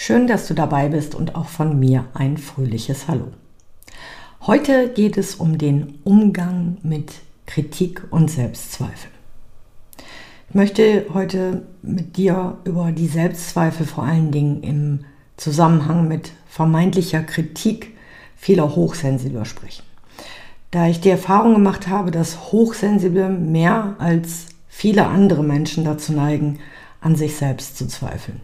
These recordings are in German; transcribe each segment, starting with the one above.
Schön, dass du dabei bist und auch von mir ein fröhliches Hallo. Heute geht es um den Umgang mit Kritik und Selbstzweifel. Ich möchte heute mit dir über die Selbstzweifel vor allen Dingen im Zusammenhang mit vermeintlicher Kritik vieler Hochsensibler sprechen. Da ich die Erfahrung gemacht habe, dass Hochsensible mehr als viele andere Menschen dazu neigen, an sich selbst zu zweifeln.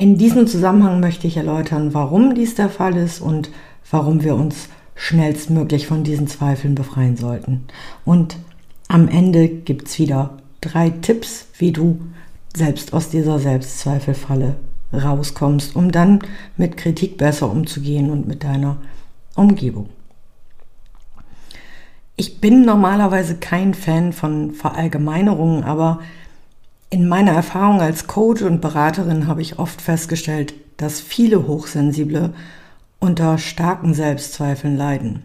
In diesem Zusammenhang möchte ich erläutern, warum dies der Fall ist und warum wir uns schnellstmöglich von diesen Zweifeln befreien sollten. Und am Ende gibt es wieder drei Tipps, wie du selbst aus dieser Selbstzweifelfalle rauskommst, um dann mit Kritik besser umzugehen und mit deiner Umgebung. Ich bin normalerweise kein Fan von Verallgemeinerungen, aber in meiner Erfahrung als Coach und Beraterin habe ich oft festgestellt, dass viele Hochsensible unter starken Selbstzweifeln leiden.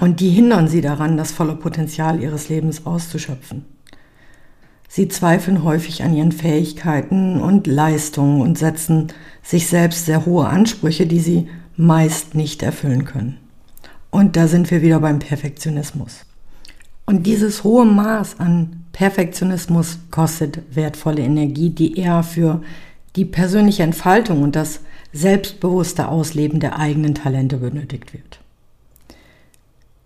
Und die hindern sie daran, das volle Potenzial ihres Lebens auszuschöpfen. Sie zweifeln häufig an ihren Fähigkeiten und Leistungen und setzen sich selbst sehr hohe Ansprüche, die sie meist nicht erfüllen können. Und da sind wir wieder beim Perfektionismus. Und dieses hohe Maß an Perfektionismus kostet wertvolle Energie, die eher für die persönliche Entfaltung und das selbstbewusste Ausleben der eigenen Talente benötigt wird.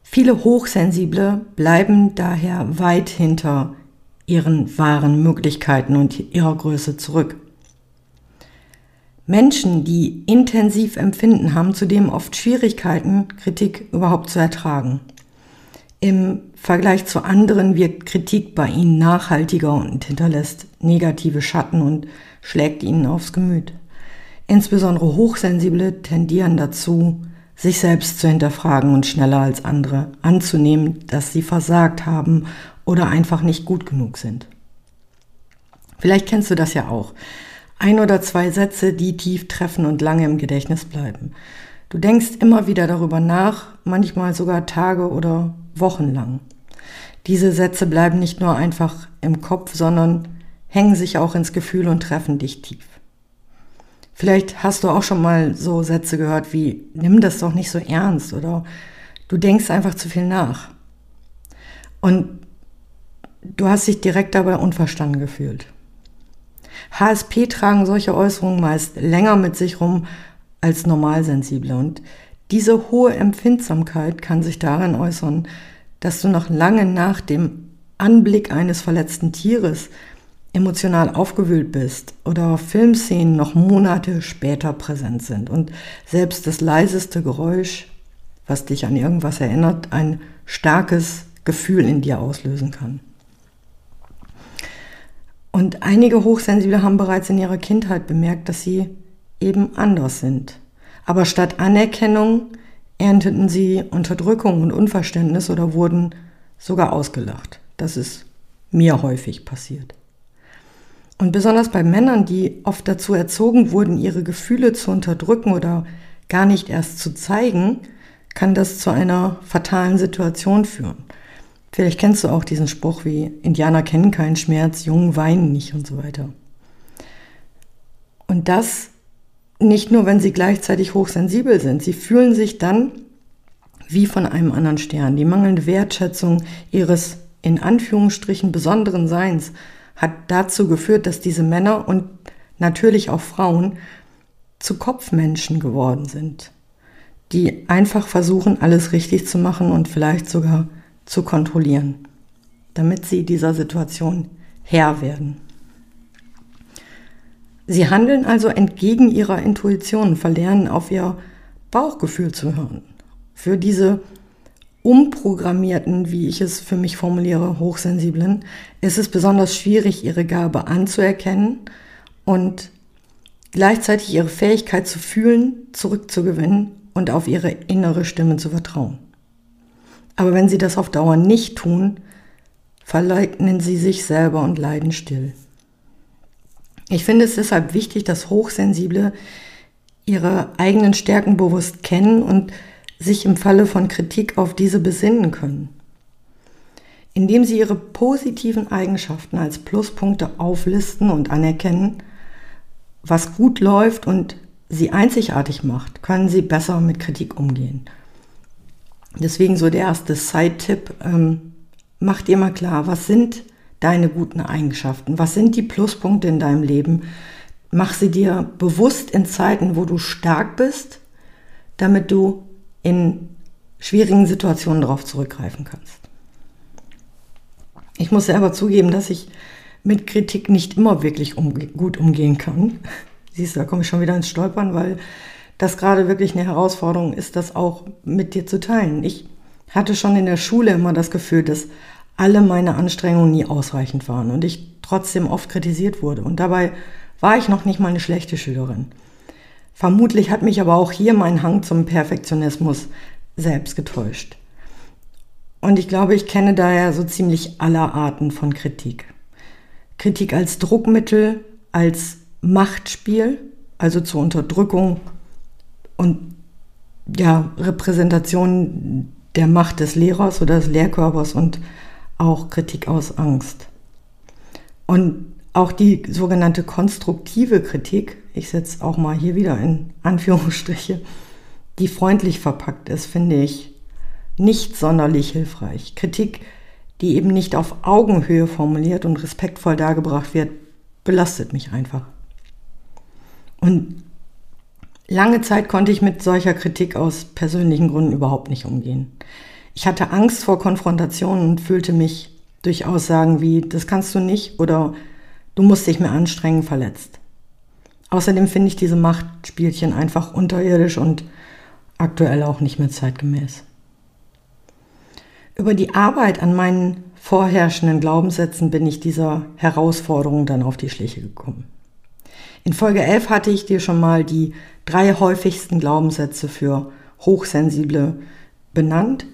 Viele Hochsensible bleiben daher weit hinter ihren wahren Möglichkeiten und ihrer Größe zurück. Menschen, die intensiv empfinden, haben zudem oft Schwierigkeiten, Kritik überhaupt zu ertragen. Im Vergleich zu anderen wirkt Kritik bei ihnen nachhaltiger und hinterlässt negative Schatten und schlägt ihnen aufs Gemüt. Insbesondere Hochsensible tendieren dazu, sich selbst zu hinterfragen und schneller als andere anzunehmen, dass sie versagt haben oder einfach nicht gut genug sind. Vielleicht kennst du das ja auch. Ein oder zwei Sätze, die tief treffen und lange im Gedächtnis bleiben. Du denkst immer wieder darüber nach, manchmal sogar Tage oder Wochen lang. Diese Sätze bleiben nicht nur einfach im Kopf, sondern hängen sich auch ins Gefühl und treffen dich tief. Vielleicht hast du auch schon mal so Sätze gehört wie, nimm das doch nicht so ernst oder du denkst einfach zu viel nach. Und Du hast dich direkt dabei unverstanden gefühlt. HSP tragen solche Äußerungen meist länger mit sich rum als Normalsensible und diese hohe Empfindsamkeit kann sich darin äußern, dass du noch lange nach dem Anblick eines verletzten Tieres emotional aufgewühlt bist oder Filmszenen noch Monate später präsent sind und selbst das leiseste Geräusch, was dich an irgendwas erinnert, ein starkes Gefühl in dir auslösen kann. Und einige Hochsensible haben bereits in ihrer Kindheit bemerkt, dass sie eben anders sind. Aber statt Anerkennung ernteten sie Unterdrückung und Unverständnis oder wurden sogar ausgelacht. Das ist mir häufig passiert. Und besonders bei Männern, die oft dazu erzogen wurden, ihre Gefühle zu unterdrücken oder gar nicht erst zu zeigen, kann das zu einer fatalen Situation führen. Vielleicht kennst du auch diesen Spruch wie Indianer kennen keinen Schmerz, Jungen weinen nicht und so weiter. Und das nicht nur, wenn sie gleichzeitig hochsensibel sind. Sie fühlen sich dann wie von einem anderen Stern. Die mangelnde Wertschätzung ihres in Anführungsstrichen besonderen Seins hat dazu geführt, dass diese Männer und natürlich auch Frauen zu Kopfmenschen geworden sind, die einfach versuchen, alles richtig zu machen und vielleicht sogar zu kontrollieren, damit sie dieser Situation Herr werden. Sie handeln also entgegen ihrer Intuition, verlernen auf ihr Bauchgefühl zu hören. Für diese umprogrammierten, wie ich es für mich formuliere, Hochsensiblen, ist es besonders schwierig, ihre Gabe anzuerkennen und gleichzeitig ihre Fähigkeit zu fühlen zurückzugewinnen und auf ihre innere Stimme zu vertrauen. Aber wenn sie das auf Dauer nicht tun, verleugnen sie sich selber und leiden still. Ich finde es deshalb wichtig, dass Hochsensible ihre eigenen Stärken bewusst kennen und sich im Falle von Kritik auf diese besinnen können. Indem sie ihre positiven Eigenschaften als Pluspunkte auflisten und anerkennen, was gut läuft und sie einzigartig macht, können sie besser mit Kritik umgehen. Deswegen so der erste Side-Tipp, ähm, mach dir mal klar, was sind deine guten Eigenschaften, was sind die Pluspunkte in deinem Leben. Mach sie dir bewusst in Zeiten, wo du stark bist, damit du in schwierigen Situationen darauf zurückgreifen kannst. Ich muss selber zugeben, dass ich mit Kritik nicht immer wirklich umge gut umgehen kann. Siehst du, da komme ich schon wieder ins Stolpern, weil das gerade wirklich eine Herausforderung ist, das auch mit dir zu teilen. Ich hatte schon in der Schule immer das Gefühl, dass alle meine Anstrengungen nie ausreichend waren und ich trotzdem oft kritisiert wurde. Und dabei war ich noch nicht mal eine schlechte Schülerin. Vermutlich hat mich aber auch hier mein Hang zum Perfektionismus selbst getäuscht. Und ich glaube, ich kenne daher so ziemlich aller Arten von Kritik. Kritik als Druckmittel, als Machtspiel, also zur Unterdrückung und ja, Repräsentation der Macht des Lehrers oder des Lehrkörpers und auch Kritik aus Angst. Und auch die sogenannte konstruktive Kritik, ich setze auch mal hier wieder in Anführungsstriche, die freundlich verpackt ist, finde ich nicht sonderlich hilfreich. Kritik, die eben nicht auf Augenhöhe formuliert und respektvoll dargebracht wird, belastet mich einfach. Und lange Zeit konnte ich mit solcher Kritik aus persönlichen Gründen überhaupt nicht umgehen. Ich hatte Angst vor Konfrontationen und fühlte mich durch Aussagen wie, das kannst du nicht oder du musst dich mehr anstrengen, verletzt. Außerdem finde ich diese Machtspielchen einfach unterirdisch und aktuell auch nicht mehr zeitgemäß. Über die Arbeit an meinen vorherrschenden Glaubenssätzen bin ich dieser Herausforderung dann auf die Schliche gekommen. In Folge 11 hatte ich dir schon mal die drei häufigsten Glaubenssätze für Hochsensible benannt.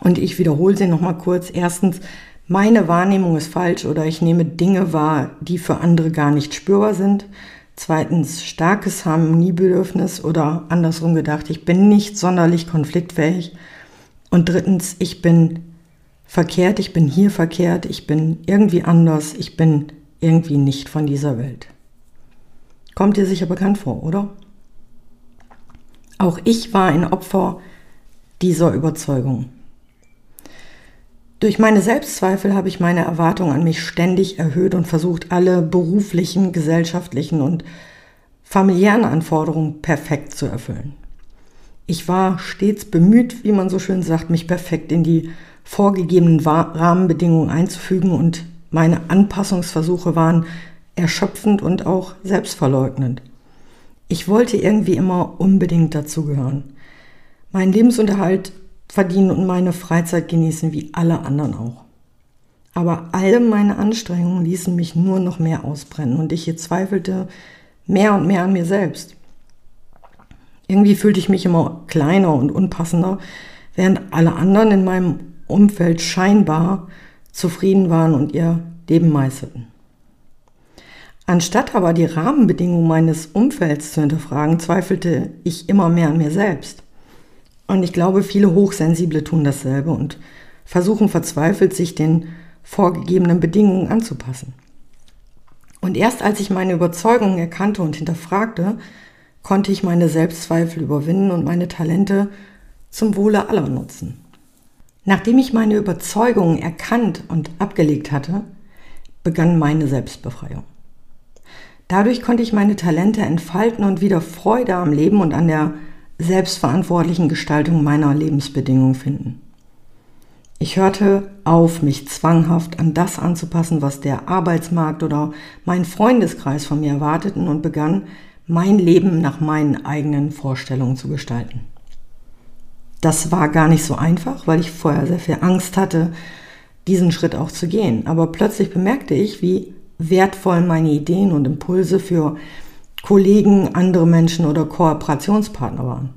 Und ich wiederhole sie nochmal kurz. Erstens, meine Wahrnehmung ist falsch oder ich nehme Dinge wahr, die für andere gar nicht spürbar sind. Zweitens, starkes Harmoniebedürfnis oder andersrum gedacht, ich bin nicht sonderlich konfliktfähig. Und drittens, ich bin verkehrt, ich bin hier verkehrt, ich bin irgendwie anders, ich bin irgendwie nicht von dieser Welt. Kommt dir sicher bekannt vor, oder? Auch ich war ein Opfer dieser Überzeugung. Durch meine Selbstzweifel habe ich meine Erwartungen an mich ständig erhöht und versucht, alle beruflichen, gesellschaftlichen und familiären Anforderungen perfekt zu erfüllen. Ich war stets bemüht, wie man so schön sagt, mich perfekt in die vorgegebenen Rahmenbedingungen einzufügen und meine Anpassungsversuche waren erschöpfend und auch selbstverleugnend. Ich wollte irgendwie immer unbedingt dazugehören. Meinen Lebensunterhalt verdienen und meine Freizeit genießen wie alle anderen auch. Aber all meine Anstrengungen ließen mich nur noch mehr ausbrennen und ich zweifelte mehr und mehr an mir selbst. Irgendwie fühlte ich mich immer kleiner und unpassender, während alle anderen in meinem Umfeld scheinbar zufrieden waren und ihr Leben meisterten. Anstatt aber die Rahmenbedingungen meines Umfelds zu hinterfragen, zweifelte ich immer mehr an mir selbst. Und ich glaube, viele Hochsensible tun dasselbe und versuchen verzweifelt, sich den vorgegebenen Bedingungen anzupassen. Und erst als ich meine Überzeugungen erkannte und hinterfragte, konnte ich meine Selbstzweifel überwinden und meine Talente zum Wohle aller nutzen. Nachdem ich meine Überzeugungen erkannt und abgelegt hatte, begann meine Selbstbefreiung. Dadurch konnte ich meine Talente entfalten und wieder Freude am Leben und an der selbstverantwortlichen Gestaltung meiner Lebensbedingungen finden. Ich hörte auf, mich zwanghaft an das anzupassen, was der Arbeitsmarkt oder mein Freundeskreis von mir erwarteten und begann, mein Leben nach meinen eigenen Vorstellungen zu gestalten. Das war gar nicht so einfach, weil ich vorher sehr viel Angst hatte, diesen Schritt auch zu gehen. Aber plötzlich bemerkte ich, wie wertvoll meine Ideen und Impulse für Kollegen, andere Menschen oder Kooperationspartner waren.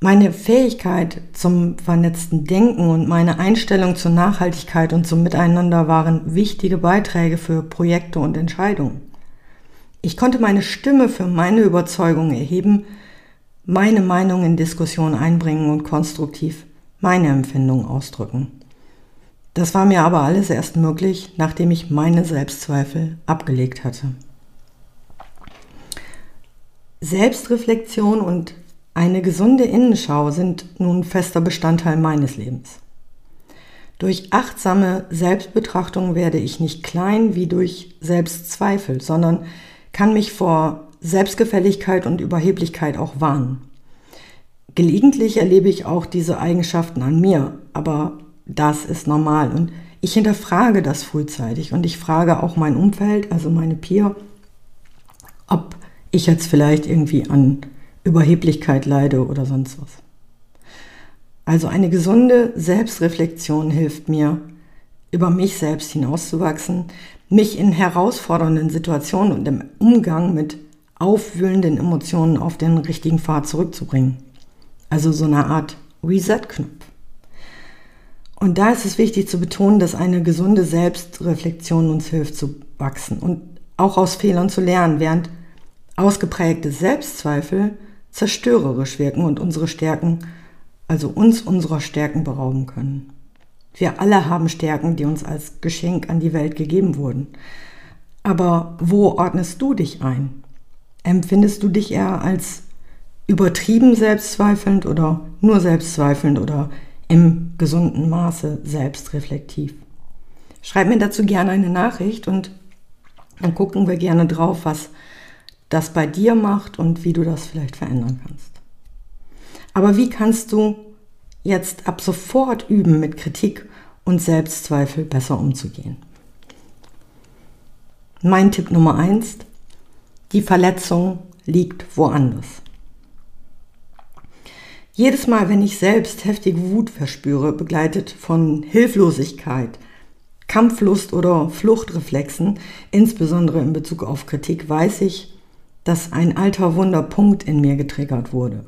Meine Fähigkeit zum vernetzten Denken und meine Einstellung zur Nachhaltigkeit und zum Miteinander waren wichtige Beiträge für Projekte und Entscheidungen. Ich konnte meine Stimme für meine Überzeugung erheben, meine Meinung in Diskussion einbringen und konstruktiv meine Empfindungen ausdrücken. Das war mir aber alles erst möglich, nachdem ich meine Selbstzweifel abgelegt hatte. Selbstreflexion und eine gesunde Innenschau sind nun fester Bestandteil meines Lebens. Durch achtsame Selbstbetrachtung werde ich nicht klein wie durch Selbstzweifel, sondern kann mich vor Selbstgefälligkeit und Überheblichkeit auch warnen. Gelegentlich erlebe ich auch diese Eigenschaften an mir, aber das ist normal und ich hinterfrage das frühzeitig und ich frage auch mein Umfeld, also meine Peer, ob ich jetzt vielleicht irgendwie an Überheblichkeit leide oder sonst was. Also eine gesunde Selbstreflexion hilft mir, über mich selbst hinauszuwachsen, mich in herausfordernden Situationen und im Umgang mit aufwühlenden Emotionen auf den richtigen Pfad zurückzubringen. Also so eine Art Reset-Knopf. Und da ist es wichtig zu betonen, dass eine gesunde Selbstreflexion uns hilft zu wachsen und auch aus Fehlern zu lernen, während ausgeprägte Selbstzweifel zerstörerisch wirken und unsere Stärken, also uns unserer Stärken berauben können. Wir alle haben Stärken, die uns als Geschenk an die Welt gegeben wurden. Aber wo ordnest du dich ein? Empfindest du dich eher als übertrieben selbstzweifelnd oder nur selbstzweifelnd oder im gesunden Maße selbstreflektiv? Schreib mir dazu gerne eine Nachricht und dann gucken wir gerne drauf, was das bei dir macht und wie du das vielleicht verändern kannst. Aber wie kannst du jetzt ab sofort üben, mit Kritik und Selbstzweifel besser umzugehen? Mein Tipp Nummer eins: Die Verletzung liegt woanders. Jedes Mal, wenn ich selbst heftige Wut verspüre, begleitet von Hilflosigkeit, Kampflust oder Fluchtreflexen, insbesondere in Bezug auf Kritik, weiß ich, dass ein alter Wunderpunkt in mir getriggert wurde.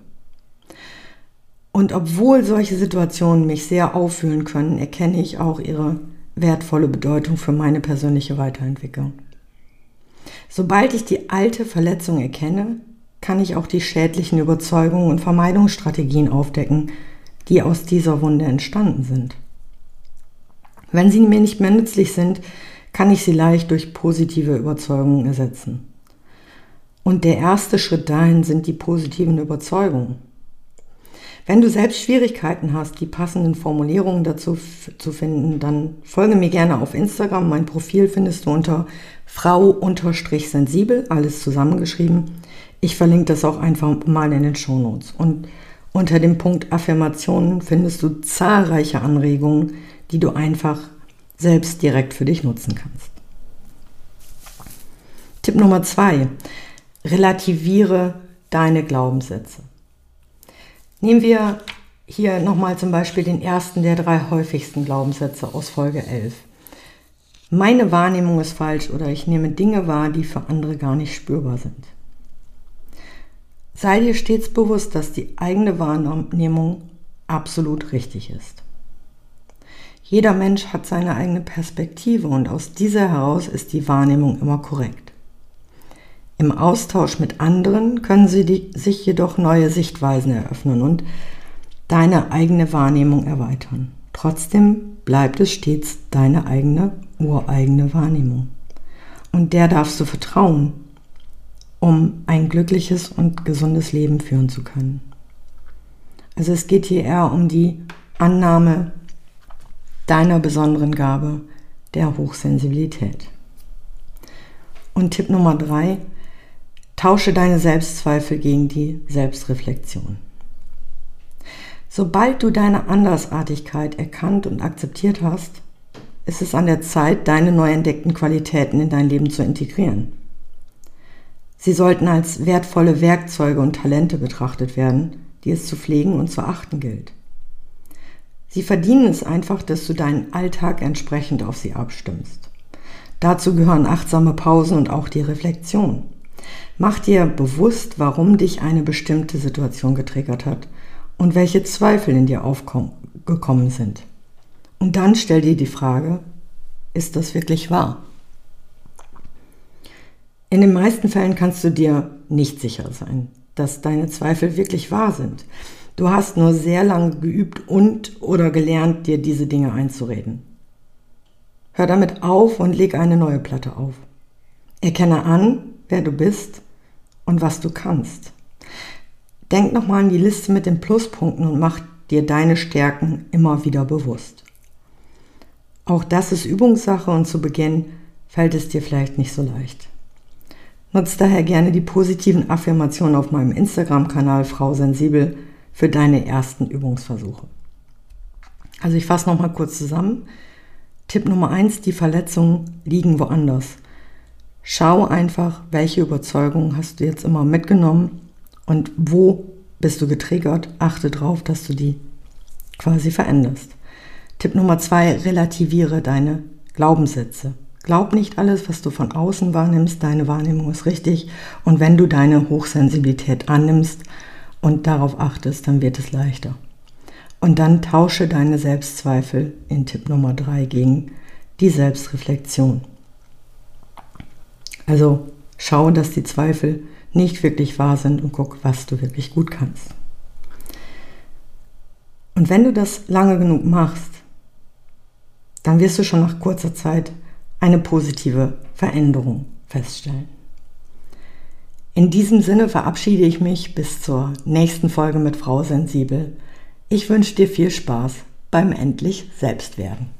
Und obwohl solche Situationen mich sehr auffühlen können, erkenne ich auch ihre wertvolle Bedeutung für meine persönliche Weiterentwicklung. Sobald ich die alte Verletzung erkenne, kann ich auch die schädlichen Überzeugungen und Vermeidungsstrategien aufdecken, die aus dieser Wunde entstanden sind. Wenn sie mir nicht mehr nützlich sind, kann ich sie leicht durch positive Überzeugungen ersetzen. Und der erste Schritt dahin sind die positiven Überzeugungen. Wenn du selbst Schwierigkeiten hast, die passenden Formulierungen dazu zu finden, dann folge mir gerne auf Instagram. Mein Profil findest du unter frau-sensibel, alles zusammengeschrieben. Ich verlinke das auch einfach mal in den Shownotes. Und unter dem Punkt Affirmationen findest du zahlreiche Anregungen, die du einfach selbst direkt für dich nutzen kannst. Tipp Nummer zwei relativiere deine Glaubenssätze. Nehmen wir hier nochmal zum Beispiel den ersten der drei häufigsten Glaubenssätze aus Folge 11. Meine Wahrnehmung ist falsch oder ich nehme Dinge wahr, die für andere gar nicht spürbar sind. Sei dir stets bewusst, dass die eigene Wahrnehmung absolut richtig ist. Jeder Mensch hat seine eigene Perspektive und aus dieser heraus ist die Wahrnehmung immer korrekt. Im Austausch mit anderen können sie die, sich jedoch neue Sichtweisen eröffnen und deine eigene Wahrnehmung erweitern. Trotzdem bleibt es stets deine eigene, ureigene Wahrnehmung. Und der darfst du vertrauen, um ein glückliches und gesundes Leben führen zu können. Also es geht hier eher um die Annahme deiner besonderen Gabe der Hochsensibilität. Und Tipp Nummer drei, Tausche deine Selbstzweifel gegen die Selbstreflexion. Sobald du deine Andersartigkeit erkannt und akzeptiert hast, ist es an der Zeit, deine neu entdeckten Qualitäten in dein Leben zu integrieren. Sie sollten als wertvolle Werkzeuge und Talente betrachtet werden, die es zu pflegen und zu achten gilt. Sie verdienen es einfach, dass du deinen Alltag entsprechend auf sie abstimmst. Dazu gehören achtsame Pausen und auch die Reflexion. Mach dir bewusst, warum dich eine bestimmte Situation getriggert hat und welche Zweifel in dir aufgekommen sind. Und dann stell dir die Frage, ist das wirklich wahr? In den meisten Fällen kannst du dir nicht sicher sein, dass deine Zweifel wirklich wahr sind. Du hast nur sehr lange geübt und oder gelernt, dir diese Dinge einzureden. Hör damit auf und leg eine neue Platte auf. Erkenne an, wer du bist und was du kannst. Denk nochmal an die Liste mit den Pluspunkten und mach dir deine Stärken immer wieder bewusst. Auch das ist Übungssache und zu Beginn fällt es dir vielleicht nicht so leicht. Nutz daher gerne die positiven Affirmationen auf meinem Instagram-Kanal Frau Sensibel für deine ersten Übungsversuche. Also ich fasse nochmal kurz zusammen. Tipp Nummer eins: die Verletzungen liegen woanders. Schau einfach, welche Überzeugungen hast du jetzt immer mitgenommen und wo bist du getriggert. Achte darauf, dass du die quasi veränderst. Tipp Nummer zwei, relativiere deine Glaubenssätze. Glaub nicht alles, was du von außen wahrnimmst, deine Wahrnehmung ist richtig. Und wenn du deine Hochsensibilität annimmst und darauf achtest, dann wird es leichter. Und dann tausche deine Selbstzweifel in Tipp Nummer drei gegen die Selbstreflexion. Also schau, dass die Zweifel nicht wirklich wahr sind und guck, was du wirklich gut kannst. Und wenn du das lange genug machst, dann wirst du schon nach kurzer Zeit eine positive Veränderung feststellen. In diesem Sinne verabschiede ich mich bis zur nächsten Folge mit Frau Sensibel. Ich wünsche dir viel Spaß beim endlich Selbstwerden.